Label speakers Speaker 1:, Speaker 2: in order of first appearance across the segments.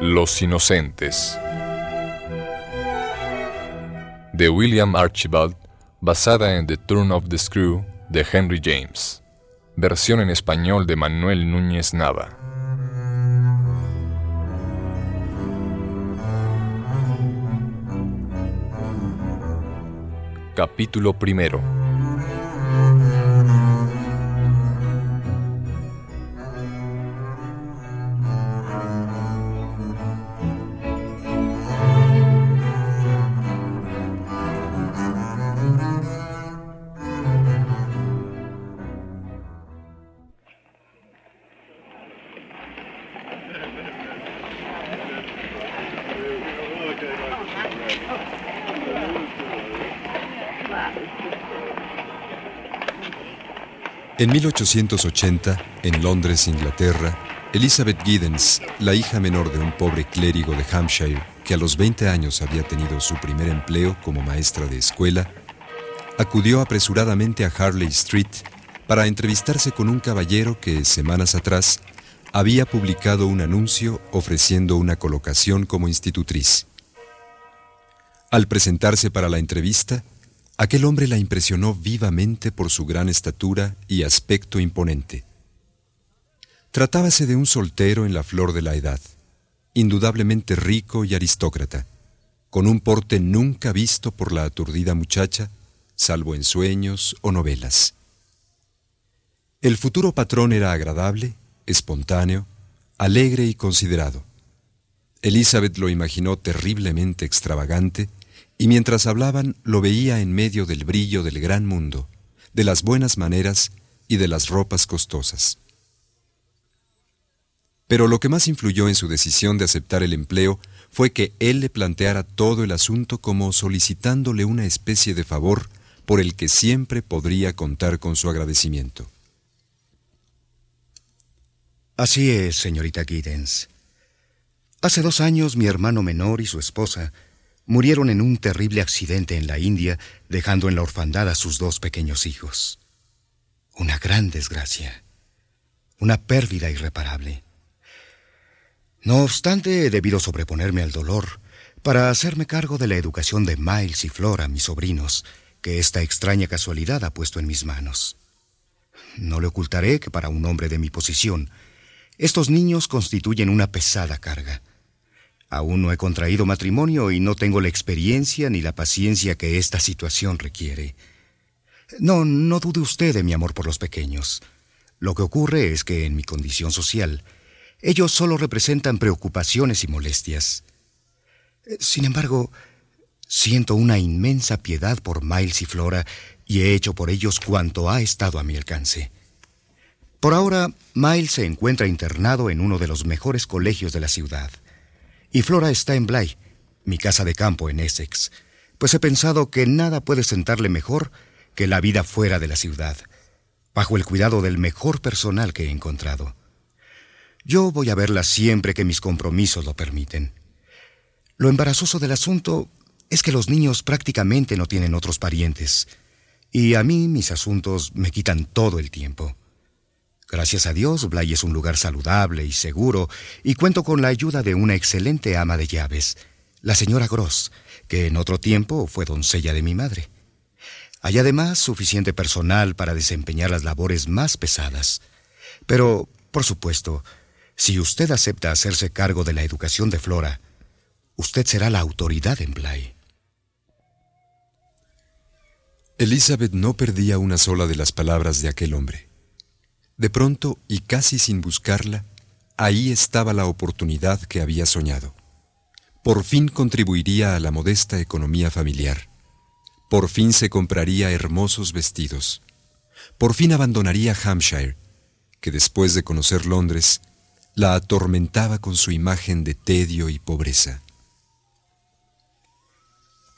Speaker 1: Los Inocentes de William Archibald, basada en The Turn of the Screw de Henry James. Versión en español de Manuel Núñez Nava. Capítulo primero.
Speaker 2: En 1880, en Londres, Inglaterra, Elizabeth Giddens, la hija menor de un pobre clérigo de Hampshire que a los 20 años había tenido su primer empleo como maestra de escuela, acudió apresuradamente a Harley Street para entrevistarse con un caballero que, semanas atrás, había publicado un anuncio ofreciendo una colocación como institutriz. Al presentarse para la entrevista, Aquel hombre la impresionó vivamente por su gran estatura y aspecto imponente. Tratábase de un soltero en la flor de la edad, indudablemente rico y aristócrata, con un porte nunca visto por la aturdida muchacha, salvo en sueños o novelas. El futuro patrón era agradable, espontáneo, alegre y considerado. Elizabeth lo imaginó terriblemente extravagante, y mientras hablaban lo veía en medio del brillo del gran mundo, de las buenas maneras y de las ropas costosas. Pero lo que más influyó en su decisión de aceptar el empleo fue que él le planteara todo el asunto como solicitándole una especie de favor por el que siempre podría contar con su agradecimiento.
Speaker 3: Así es, señorita Giddens. Hace dos años mi hermano menor y su esposa murieron en un terrible accidente en la India, dejando en la orfandad a sus dos pequeños hijos. Una gran desgracia, una pérdida irreparable. No obstante, he debido sobreponerme al dolor para hacerme cargo de la educación de Miles y Flora, mis sobrinos, que esta extraña casualidad ha puesto en mis manos. No le ocultaré que para un hombre de mi posición, estos niños constituyen una pesada carga. Aún no he contraído matrimonio y no tengo la experiencia ni la paciencia que esta situación requiere. No, no dude usted de mi amor por los pequeños. Lo que ocurre es que en mi condición social, ellos solo representan preocupaciones y molestias. Sin embargo, siento una inmensa piedad por Miles y Flora y he hecho por ellos cuanto ha estado a mi alcance. Por ahora, Miles se encuentra internado en uno de los mejores colegios de la ciudad. Y Flora está en Bly, mi casa de campo en Essex, pues he pensado que nada puede sentarle mejor que la vida fuera de la ciudad, bajo el cuidado del mejor personal que he encontrado. Yo voy a verla siempre que mis compromisos lo permiten. Lo embarazoso del asunto es que los niños prácticamente no tienen otros parientes, y a mí mis asuntos me quitan todo el tiempo. Gracias a Dios, Bly es un lugar saludable y seguro, y cuento con la ayuda de una excelente ama de llaves, la señora Gross, que en otro tiempo fue doncella de mi madre. Hay además suficiente personal para desempeñar las labores más pesadas. Pero, por supuesto, si usted acepta hacerse cargo de la educación de Flora, usted será la autoridad en Bly.
Speaker 2: Elizabeth no perdía una sola de las palabras de aquel hombre. De pronto, y casi sin buscarla, ahí estaba la oportunidad que había soñado. Por fin contribuiría a la modesta economía familiar. Por fin se compraría hermosos vestidos. Por fin abandonaría Hampshire, que después de conocer Londres, la atormentaba con su imagen de tedio y pobreza.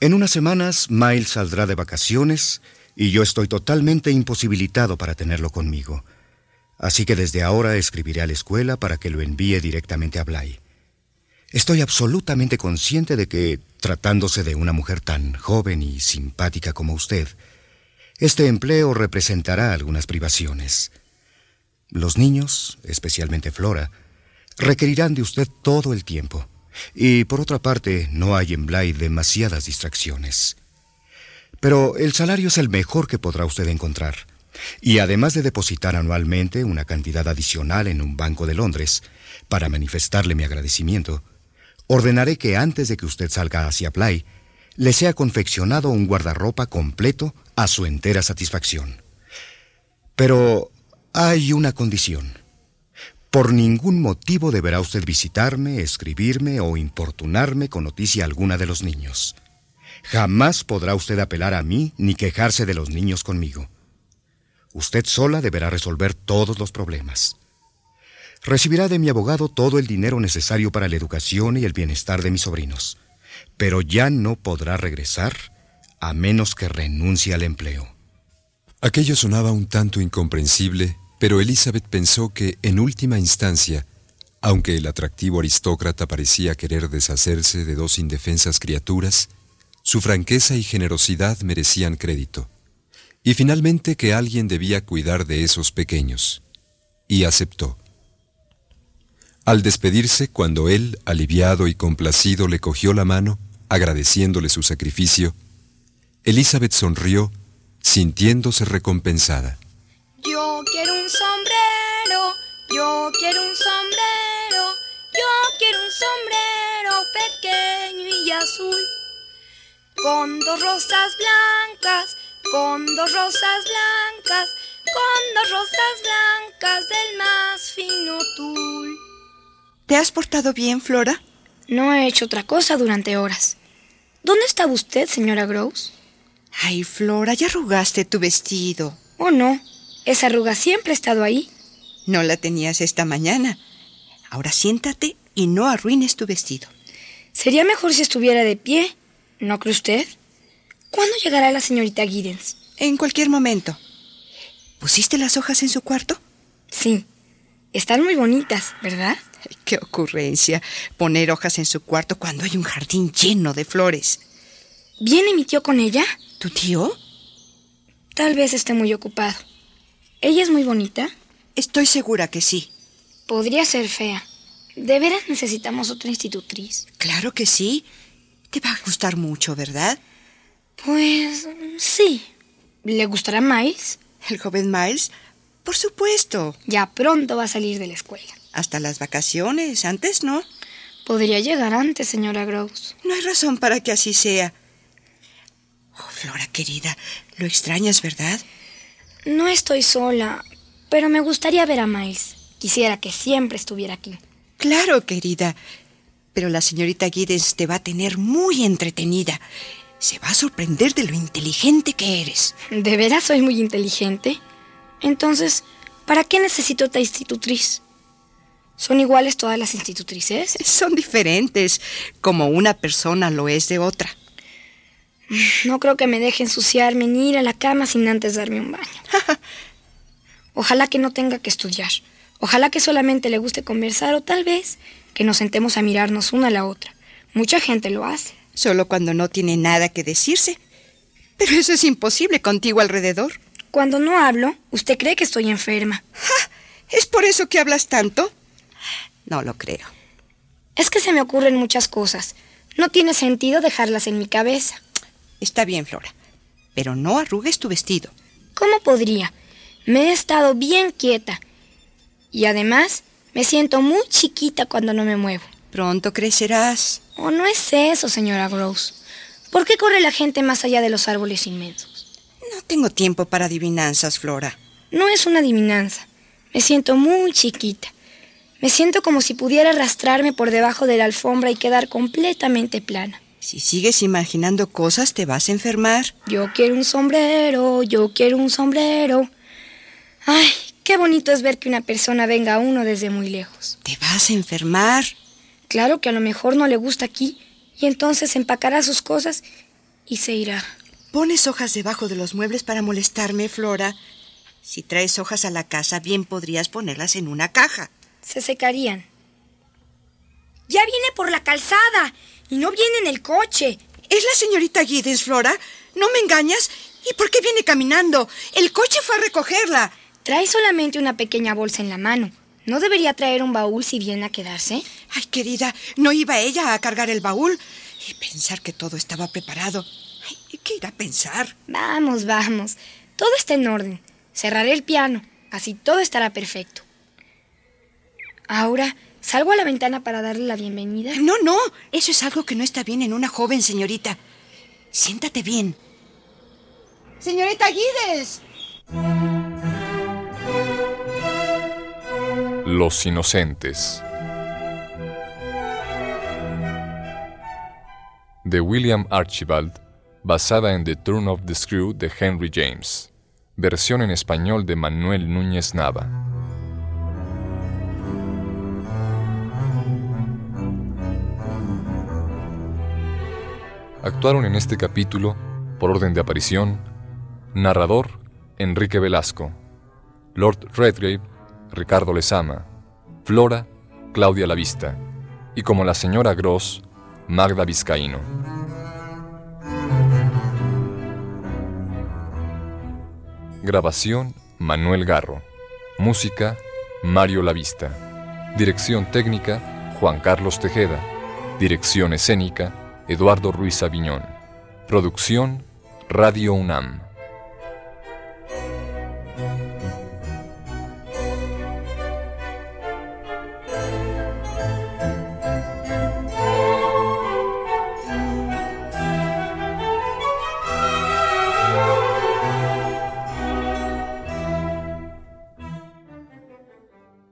Speaker 3: En unas semanas, Miles saldrá de vacaciones y yo estoy totalmente imposibilitado para tenerlo conmigo. Así que desde ahora escribiré a la escuela para que lo envíe directamente a Bly. Estoy absolutamente consciente de que, tratándose de una mujer tan joven y simpática como usted, este empleo representará algunas privaciones. Los niños, especialmente Flora, requerirán de usted todo el tiempo. Y por otra parte, no hay en Bly demasiadas distracciones. Pero el salario es el mejor que podrá usted encontrar. Y además de depositar anualmente una cantidad adicional en un banco de Londres, para manifestarle mi agradecimiento, ordenaré que antes de que usted salga hacia Bly, le sea confeccionado un guardarropa completo a su entera satisfacción. Pero hay una condición. Por ningún motivo deberá usted visitarme, escribirme o importunarme con noticia alguna de los niños. Jamás podrá usted apelar a mí ni quejarse de los niños conmigo. Usted sola deberá resolver todos los problemas. Recibirá de mi abogado todo el dinero necesario para la educación y el bienestar de mis sobrinos, pero ya no podrá regresar a menos que renuncie al empleo.
Speaker 2: Aquello sonaba un tanto incomprensible, pero Elizabeth pensó que, en última instancia, aunque el atractivo aristócrata parecía querer deshacerse de dos indefensas criaturas, su franqueza y generosidad merecían crédito, y finalmente que alguien debía cuidar de esos pequeños, y aceptó. Al despedirse, cuando él, aliviado y complacido, le cogió la mano, agradeciéndole su sacrificio, Elizabeth sonrió, sintiéndose recompensada.
Speaker 4: Yo quiero un sombrero, yo quiero un sombrero, yo quiero un sombrero pequeño y azul, con dos rosas blancas, con dos rosas blancas, con dos rosas blancas del más fino tul.
Speaker 5: ¿Te has portado bien, Flora?
Speaker 4: No he hecho otra cosa durante horas. ¿Dónde estaba usted, señora Gross?
Speaker 5: Ay, Flora, ya arrugaste tu vestido.
Speaker 4: Oh, no. Esa arruga siempre ha estado ahí.
Speaker 5: No la tenías esta mañana. Ahora siéntate y no arruines tu vestido.
Speaker 4: Sería mejor si estuviera de pie, ¿no cree usted? ¿Cuándo llegará la señorita Giddens?
Speaker 5: En cualquier momento. ¿Pusiste las hojas en su cuarto?
Speaker 4: Sí. Están muy bonitas, ¿verdad?
Speaker 5: qué ocurrencia poner hojas en su cuarto cuando hay un jardín lleno de flores.
Speaker 4: ¿Viene mi tío con ella?
Speaker 5: ¿Tu tío?
Speaker 4: Tal vez esté muy ocupado. ¿Ella es muy bonita?
Speaker 5: Estoy segura que sí.
Speaker 4: Podría ser fea. De veras necesitamos otra institutriz.
Speaker 5: Claro que sí. Te va a gustar mucho, ¿verdad?
Speaker 4: Pues sí. ¿Le gustará Miles?
Speaker 5: ¿El joven Miles? Por supuesto.
Speaker 4: Ya pronto va a salir de la escuela.
Speaker 5: Hasta las vacaciones, antes no.
Speaker 4: Podría llegar antes, señora Gross.
Speaker 5: No hay razón para que así sea. Oh, Flora querida, lo extrañas, ¿verdad?
Speaker 4: No estoy sola, pero me gustaría ver a Miles. Quisiera que siempre estuviera aquí.
Speaker 5: Claro, querida. Pero la señorita Giddens te va a tener muy entretenida. Se va a sorprender de lo inteligente que eres.
Speaker 4: ¿De veras soy muy inteligente? Entonces, ¿para qué necesito otra institutriz? ¿Son iguales todas las institutrices?
Speaker 5: Son diferentes, como una persona lo es de otra.
Speaker 4: No creo que me deje ensuciarme ni ir a la cama sin antes darme un baño. Ojalá que no tenga que estudiar. Ojalá que solamente le guste conversar o tal vez que nos sentemos a mirarnos una a la otra. Mucha gente lo hace.
Speaker 5: Solo cuando no tiene nada que decirse. Pero eso es imposible contigo alrededor.
Speaker 4: Cuando no hablo, usted cree que estoy enferma.
Speaker 5: ¿Es por eso que hablas tanto? No lo creo.
Speaker 4: Es que se me ocurren muchas cosas. No tiene sentido dejarlas en mi cabeza.
Speaker 5: Está bien, Flora. Pero no arrugues tu vestido.
Speaker 4: ¿Cómo podría? Me he estado bien quieta. Y además, me siento muy chiquita cuando no me muevo.
Speaker 5: Pronto crecerás.
Speaker 4: ¿O no es eso, señora Gross? ¿Por qué corre la gente más allá de los árboles inmensos?
Speaker 5: No tengo tiempo para adivinanzas, Flora.
Speaker 4: No es una adivinanza. Me siento muy chiquita. Me siento como si pudiera arrastrarme por debajo de la alfombra y quedar completamente plana.
Speaker 5: Si sigues imaginando cosas, te vas a enfermar.
Speaker 4: Yo quiero un sombrero, yo quiero un sombrero. Ay, qué bonito es ver que una persona venga a uno desde muy lejos.
Speaker 5: Te vas a enfermar.
Speaker 4: Claro que a lo mejor no le gusta aquí y entonces empacará sus cosas y se irá.
Speaker 5: Pones hojas debajo de los muebles para molestarme, Flora. Si traes hojas a la casa, bien podrías ponerlas en una caja
Speaker 4: se secarían. Ya viene por la calzada y no viene en el coche.
Speaker 5: ¿Es la señorita Giddens, Flora? ¿No me engañas? ¿Y por qué viene caminando? El coche fue a recogerla.
Speaker 4: Trae solamente una pequeña bolsa en la mano. ¿No debería traer un baúl si viene a quedarse?
Speaker 5: Ay, querida, ¿no iba ella a cargar el baúl? Y pensar que todo estaba preparado. Ay, ¿Qué irá a pensar?
Speaker 4: Vamos, vamos. Todo está en orden. Cerraré el piano. Así todo estará perfecto. Ahora, ¿salgo a la ventana para darle la bienvenida?
Speaker 5: No, no, eso es algo que no está bien en una joven señorita. Siéntate bien. Señorita Guides.
Speaker 1: Los Inocentes. De William Archibald, basada en The Turn of the Screw de Henry James. Versión en español de Manuel Núñez Nava. Actuaron en este capítulo, por orden de aparición, narrador Enrique Velasco, Lord Redgrave Ricardo Lezama, Flora Claudia Lavista y como la señora Gross Magda Vizcaíno. Grabación Manuel Garro. Música Mario Lavista. Dirección técnica Juan Carlos Tejeda. Dirección escénica Eduardo Ruiz Aviñón. Producción Radio UNAM.